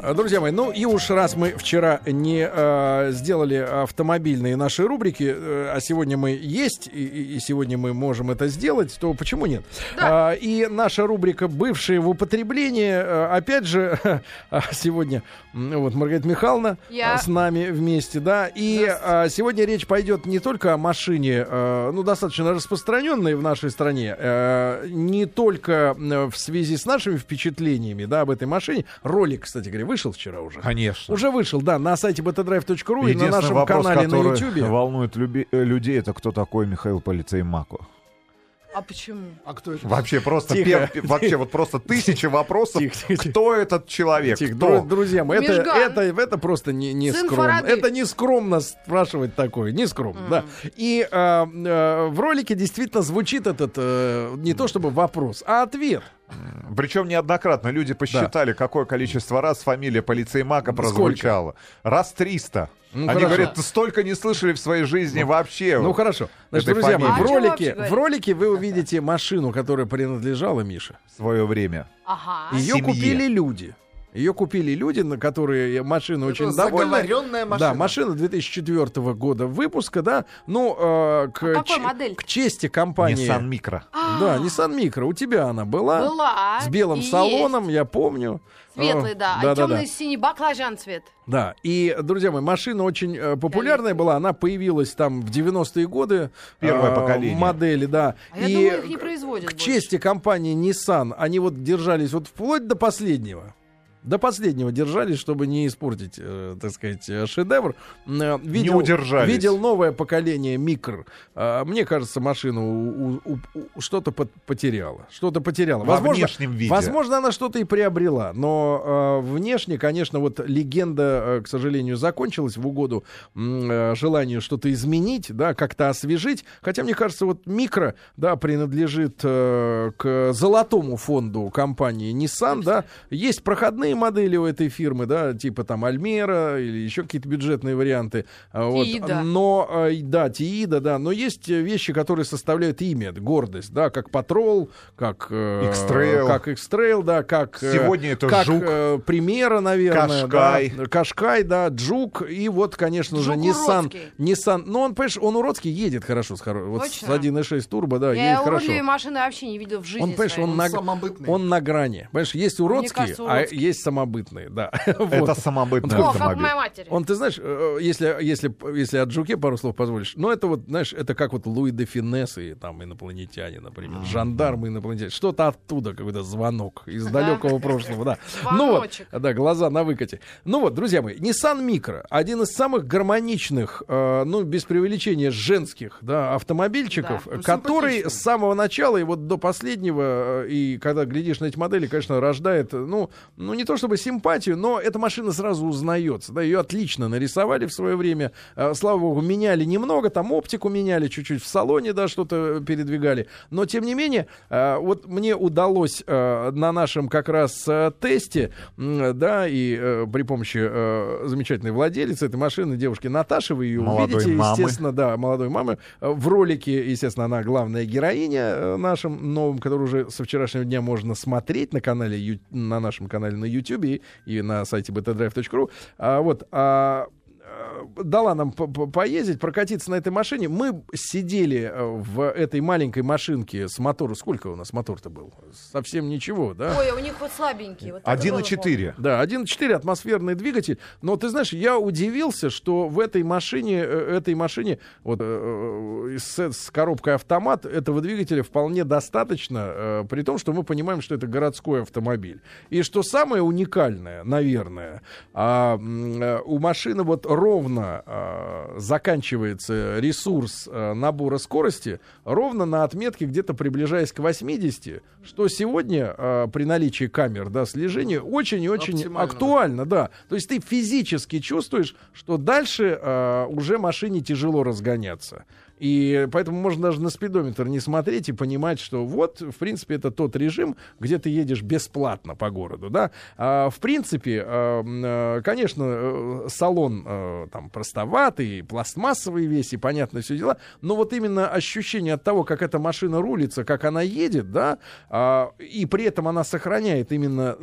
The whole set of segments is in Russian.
А, Друзья мои, ну и уж раз мы вчера не э, сделали автомобильные наши рубрики, э, а сегодня мы есть, и, и- сегодня мы можем это сделать, то почему нет? А, и наша рубрика «Бывшие в употреблении», э, опять же, а, сегодня вот Маргарита Михайловна Я. а, с нами вместе, да, и а, сегодня речь пойдет не только о машине, э, ну, достаточно распространенной в нашей стране, э, не только э, в связи с нашими впечатлениями, да, об этой машине. Ролик, кстати говоря, вышел вчера уже. Конечно. Уже вышел, да, на сайте btdrive.ru и на нашем вопрос, канале на YouTube. волнует люби- э, людей, это кто такой Михаил Полицей Мако. А почему? А кто это? Вообще просто Тихо. пер- вообще вот просто тысячи вопросов. Тихо, тихо, тихо. Кто этот человек? Тихо, Кто? дру- друзья мои, это, это, это просто не, не Сын скромно. Фарады. Это не скромно спрашивать такое, не скромно, да. И э, э, в ролике действительно звучит этот э, не то чтобы вопрос, а ответ. Причем неоднократно люди посчитали, какое количество раз фамилия полицей Мака прозвучала. Раз 300. Ну, Они хорошо. говорят, столько не слышали в своей жизни вообще. Ну хорошо. Значит, друзья мои, в. А ролике, в ролике вы увидите машину, которая принадлежала Мише. В свое время. Ага. Ее семье. купили люди. Ее купили люди, на которые машина очень довольна. заговоренная машина. Да, машина 2004 года выпуска, да. Ну, э, к, А ч- к чести компании. Nissan Micro. Да, Nissan Micro. У тебя она была. Была. С белым и салоном, я помню. есть. Светлый, да. да, а да, темный синий баклажан цвет. Да, и, друзья мои, машина очень э, популярная была, она появилась там в 90-е годы. Первое э, поколение. Модели, да. А я и думаю, их не производят к больше. чести компании Nissan, они вот держались вот вплоть до последнего. До последнего держались, чтобы не испортить, э, так сказать, э, шедевр. Э, Не удержались. Видел новое поколение микр. Э, мне кажется, машина у- у- у- что-то пот- потеряла. Что-то потеряла. Во внешнем виде. Возможно, она что-то и приобрела, но э, внешне, конечно, вот легенда, э, к сожалению, закончилась в угоду э, желанию что-то изменить, да, как-то освежить. Хотя, мне кажется, вот микро, да, принадлежит э, к золотому фонду компании Nissan, да. Есть проходные модели у этой фирмы, да, типа там Альмера или еще какие-то бюджетные варианты. А, вот. Тиида. Но, э, да, Тиида, да, но есть вещи, которые составляют имя, гордость, да, как Патрол, как... э, X-Trail. Как X-Trail, да, как... э, Сегодня это как, Жук. э, Примера, наверное. Кашкай. Да, Кашкай, да, Джук. И вот, конечно же, Nissan. Nissan. Ну, он, понимаешь, он уродский едет хорошо. С, хоро- вот с Точно? 1.6 турбо, да, Я едет хорошо. уродливые машины вообще не видел в жизни Он, понимаешь, он Он на, он на грани. Понимаешь, есть уродские, кажется, а уродский. есть самобытные, да. Это Вот. самобытный О, как автомобиль. моя матери. Он, ты знаешь, э, если, если, если о Джуке пару слов позволишь, ну, это вот, знаешь, это как вот Луи де Финесс и там инопланетяне, например, жандармы инопланетяне, что-то оттуда, какой-то звонок из далекого прошлого, да. Ну вот, да, глаза на выкате. Ну вот, друзья мои, Nissan Micro, один из самых гармоничных, э, ну, без преувеличения, женских, да, автомобильчиков. Ну, который с самого начала и вот до последнего, э, и когда глядишь на эти модели, конечно, рождает, ну, ну не то чтобы симпатию, но эта машина сразу узнается, да, ее отлично нарисовали в свое время, Э, слава богу, меняли немного, там оптику меняли чуть-чуть в салоне, да, что-то передвигали, но тем не менее, э, вот мне удалось э, на нашем как раз тесте, да, и э, при помощи замечательной владелицы этой машины, девушки Наташи, вы ее Молодой увидите, мамы. естественно, да, молодой мамы. В ролике, естественно, она главная героиня э, нашим новым, который уже со вчерашнего дня можно смотреть на канале, на нашем канале на YouTube и, и на сайте btdrive.ru. А, вот, а, дала нам по- по- поездить, прокатиться на этой машине. Мы сидели э, в этой маленькой машинке с мотором. Сколько у нас мотор-то был? Совсем ничего, да? Ой, у них вот слабенький. Вот это было 1,4. Да, 1.4 атмосферный двигатель. Но ты знаешь, я удивился, что в этой машине, э, этой машине, вот э, с, с коробкой автомат этого двигателя вполне достаточно, при том, что мы понимаем, что это городской автомобиль. И что самое уникальное, наверное, а, у машины вот ровно э, заканчивается ресурс э, набора скорости, ровно на отметке где-то приближаясь к 80, что сегодня э, при наличии камер да, слежения очень и очень актуально, да. То есть ты физически чувствуешь, что дальше э, уже машине тяжело разгоняться. И поэтому можно даже на спидометр не смотреть и понимать, что вот, в принципе, это тот режим, где ты едешь бесплатно по городу, да. А, в принципе, а, конечно, э, салон а, там простоватый, пластмассовый весь и понятно все дела, но вот именно ощущение от того, как эта машина рулится, как она едет, да, а, и при этом она сохраняет именно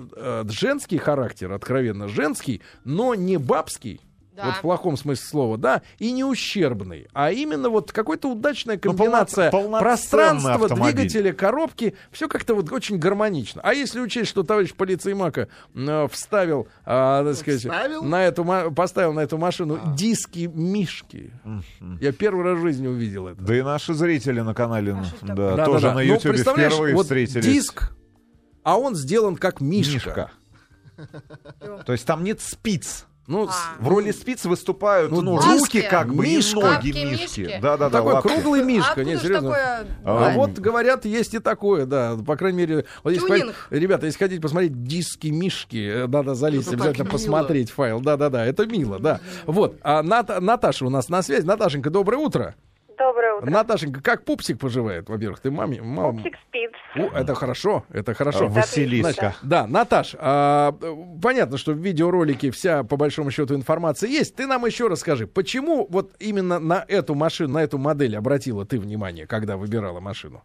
женский характер, откровенно женский, но не бабский, да. Вот в плохом смысле слова, да, и не ущербный, а именно вот какая-то удачная ну, комбинация ну, пространства, автомобиль. двигателя, коробки, все как-то вот очень гармонично. А если учесть, что товарищ полицеймака э, вставил, э, так сказать, вставил? на эту поставил на эту машину а. диски Мишки, я первый раз в жизни увидел это. Да и наши зрители на канале, а да, да, тоже да, да. на ну, YouTube впервые вот встретились. Диск, а он сделан как Мишка. Мишка. То есть там нет спиц. Ну, а. в роли спиц выступают ну, ну, руки как бы мишка. и ноги мишки. Да, да, да. Такой лапки. круглый мишка, а не серьезно. Такое... А, вот говорят, есть и такое, да. По крайней мере, вот если хотите, ребята, если хотите посмотреть диски мишки, э, надо залезть это обязательно посмотреть мило. файл. Да, да, да, это мило, да. Вот. А Ната, Наташа у нас на связи. Наташенька, доброе утро. Доброе утро. Наташенька, как пупсик поживает? Во-первых, ты маме... Мам... Пупсик спит. О, это хорошо, это хорошо. А, Василиска. да, Наташ, а, понятно, что в видеоролике вся, по большому счету, информация есть. Ты нам еще расскажи, почему вот именно на эту машину, на эту модель обратила ты внимание, когда выбирала машину?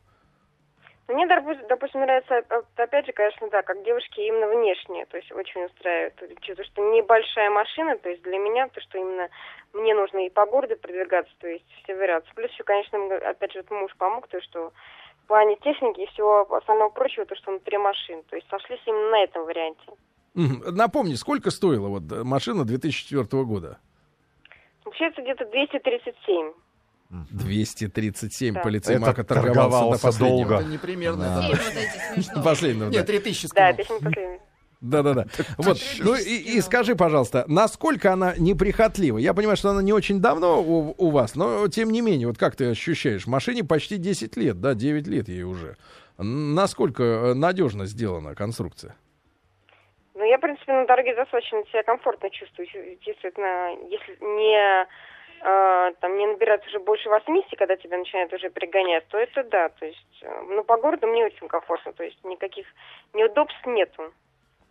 Мне, допустим, нравится, опять же, конечно, да, как девушки именно внешне, то есть очень устраивает. То, что небольшая машина, то есть для меня, то, что именно мне нужно и по городу продвигаться, то есть все вариации. Плюс еще, конечно, опять же, муж помог, то, что в плане техники и всего остального прочего, то, что внутри машин. То есть сошлись именно на этом варианте. Напомни, сколько стоила вот машина 2004 года? Это где-то 237. 237 да. полицеймака торговался, торговался до последнего. долго. Это не примерно. Да. Это последнего. Нет, 3000 Да, это не последний. Да-да-да. Вот. Ну и, и скажи, пожалуйста, насколько она неприхотлива? Я понимаю, что она не очень давно у, у вас, но тем не менее, вот как ты ощущаешь? Машине почти 10 лет, да, 9 лет ей уже. Насколько э, надежно сделана конструкция? Ну, я, в принципе, на дороге достаточно себя комфортно чувствую. Действительно, если не э, там не набирать уже больше 80, когда тебя начинают уже пригонять, то это да. То есть, э, ну, по городу мне очень комфортно. То есть никаких неудобств нету.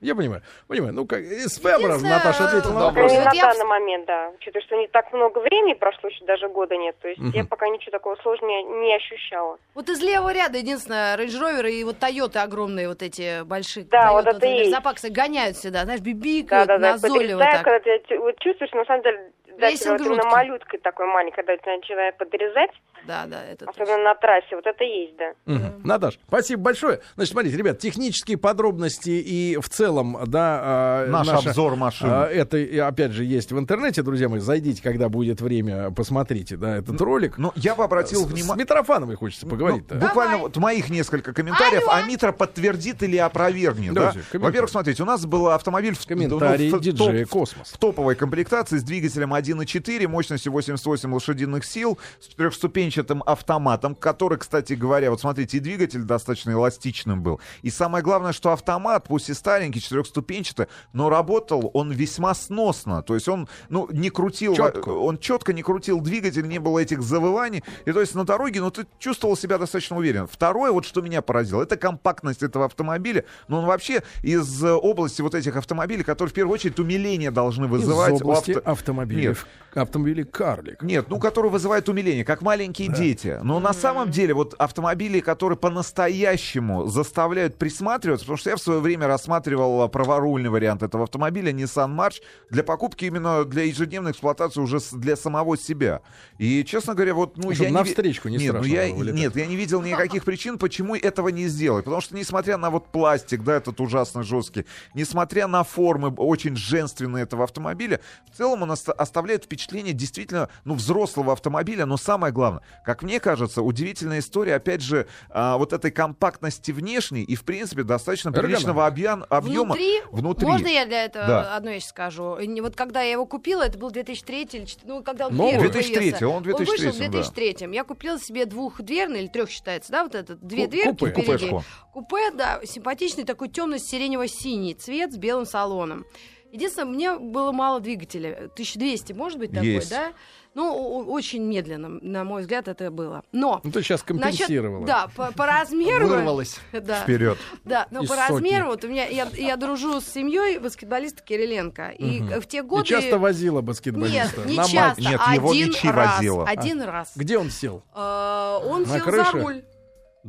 Я понимаю, понимаю. Ну, как из Фебра Наташа ответила на вопрос. На данный момент, да. Учитывая, что не так много времени прошло, еще даже года нет. То есть я пока ничего такого сложного не ощущала. Вот из левого ряда единственное, Range Rover и вот Тойоты огромные, вот эти большие. Да, вот это и Запаксы гоняют всегда, знаешь, бибикают, да, да, назойливо так. когда ты вот чувствуешь, на самом деле, да, вот именно малюткой такой маленькой, когда тебя начинает подрезать. Да, да, это Особенно точно. на трассе, вот это есть, да. Угу. Наташ, спасибо большое. Значит, смотрите, ребят, технические подробности и в целом, да... Наш наша, обзор машин. Это, опять же, есть в интернете, друзья мои, зайдите, когда будет время, посмотрите, да, этот ролик. Ну, я бы обратил внимание... С Митрофановой хочется ну, поговорить ну, Буквально Давай. вот моих несколько комментариев, Алло. а Митра подтвердит или опровергнет, да? Во-первых, смотрите, у нас был автомобиль... В, ну, в, диджея Космос. В топовой комплектации с двигателем 1.4, мощностью 88 лошадиных сил, с трехступенчатым автоматом который, кстати говоря, вот смотрите, и двигатель достаточно эластичным был. И самое главное, что автомат, пусть и старенький, четырехступенчатый, но работал он весьма сносно. То есть он, ну, не крутил, четко. он четко не крутил двигатель, не было этих завываний. И то есть на дороге, ну, ты чувствовал себя достаточно уверенно. Второе, вот что меня поразило, это компактность этого автомобиля. Но ну, он вообще из области вот этих автомобилей, которые в первую очередь умиление должны вызывать. Из области авто... автомобилей. Нет. Автомобили карлик. Нет, ну, которые вызывают умиление, как маленькие да. дети. Но на самом деле вот автомобили, которые по-настоящему заставляют присматриваться, потому что я в свое время рассматривал праворульный вариант этого автомобиля, Nissan March, для покупки именно для ежедневной эксплуатации уже для самого себя. И, честно говоря, вот... Ну, Чтобы я на не... встречку не нет, ну, я... Нет, я не видел никаких причин, почему этого не сделать. Потому что, несмотря на вот пластик, да, этот ужасно жесткий, несмотря на формы очень женственные этого автомобиля, в целом он оставляет впечатление действительно, ну, взрослого автомобиля, но самое главное, как мне кажется, удивительная история, опять же, а, вот этой компактности внешней и, в принципе, достаточно приличного объем, объема внутри, внутри. Можно я для этого да. одну вещь скажу? Вот когда я его купила, это был 2003 или ну, когда он Но 2003, он 2003, он вышел в 2003. Да. Я купила себе двухдверный или трех считается, да, вот этот две Ку- дверки купе. впереди. Купешку. Купе, да, симпатичный такой темно-сиренево-синий цвет с белым салоном. Единственное, мне было мало двигателя. 1200, может быть, такой, Есть. да? Ну, очень медленно, на мой взгляд, это было. Но Ну, ты сейчас насчет- компенсировала. да, по, по размеру. Вырвалась. Да. Вперед. Да, но Из по сотни. размеру, вот у меня я, я дружу с семьей баскетболиста Кириленко. И в те И годы. часто возила Нет, баскетболиста. не на матч. часто. Нет, один его мячи раз. возила. Один раз. Где он сел? Э, он На сел крыше? за руль.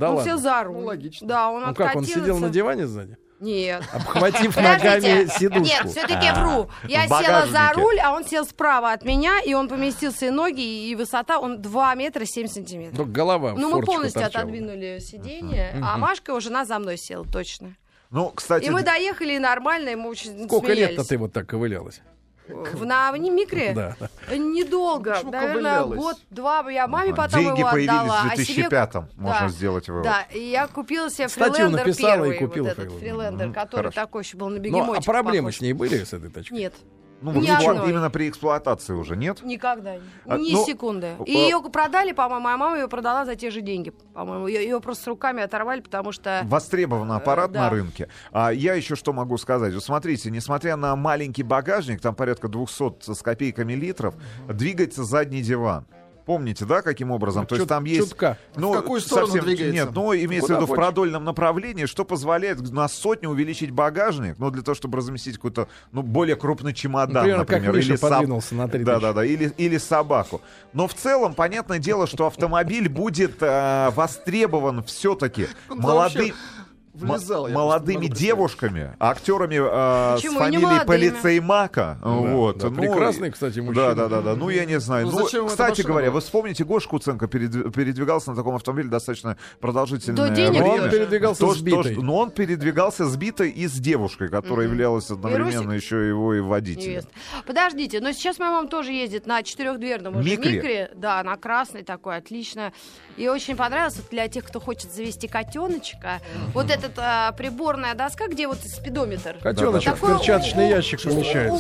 Да он ладно. сел за руль. Ну, логично. Да, он Ну как, он сидел на диване сзади? Нет. Обхватив ногами сидушку. Нет, все-таки вру. Я села за руль, а он сел справа от меня, и он поместился и ноги, и высота, он 2 метра 7 сантиметров. Только голова в Ну, мы полностью отодвинули сиденье, а Машка, его жена, за мной села, точно. Ну, кстати, И мы доехали, нормально, и мы очень Сколько лет-то ты вот так ковылялась? В, на микре? Да. Недолго, Почему наверное, ковылялась? год-два. Я маме Ага. потом Деньги его появились отдала. в а себе- 2005-м, можно Да. сделать вывод. Да, и я купила себе Статью фрилендер написала и первый, купила вот этот фрилендер. Мгм, который хорошо. такой еще был на Ну, бегемоте. а проблемы с ней были с этой тачкой? Нет, Ну, Ни в эксплуа- одной. именно при эксплуатации уже, нет? никогда. А, Ни ну, секунды. а- И ее продали, по-моему, моя мама ее продала за те же деньги, по-моему. Ее, ее просто руками оторвали, потому что... Востребованный аппарат Э, да. на рынке. А я еще что могу сказать? Вот смотрите, несмотря на маленький багажник, там порядка 200 с копейками литров, двигается задний диван. Помните, да, каким образом? То есть там есть... чутка. Ну, В какую сторону двигается? Нет, ну, имеется Куда в виду в хочешь. продольном направлении, что позволяет на сотню увеличить багажник, ну, для того, чтобы разместить какой-то, ну, более крупный чемодан, Например, например. Или подвинулся на 3 Да, да, да, или, или собаку. Но в целом, понятное дело, что автомобиль будет э, востребован все-таки молодым... влезал, я молодыми девушками, актерами э, с Почему? Фамилией. Полицеймака. вот. да, Ну, прекрасный, кстати, Да, мужчина. да, да, да. Ну, я не знаю. Ну, Ну, кстати говоря, была? вы вспомните, Гоша Куценко перед- передвигался на таком автомобиле достаточно продолжительное До денег время. он передвигался То, сбитый. что- но он передвигался сбитой и с девушкой, которая Мгм. являлась одновременно Русик? еще его и водителем. Невеста. Подождите, но сейчас моя мама тоже ездит на четырехдверном Микре? микре. Да, на красный такой, отлично. И очень понравилось Вот для тех, кто хочет завести котеночка. Вот эта приборная доска, где вот спидометр. Котеночек в перчаточный ящик помещается.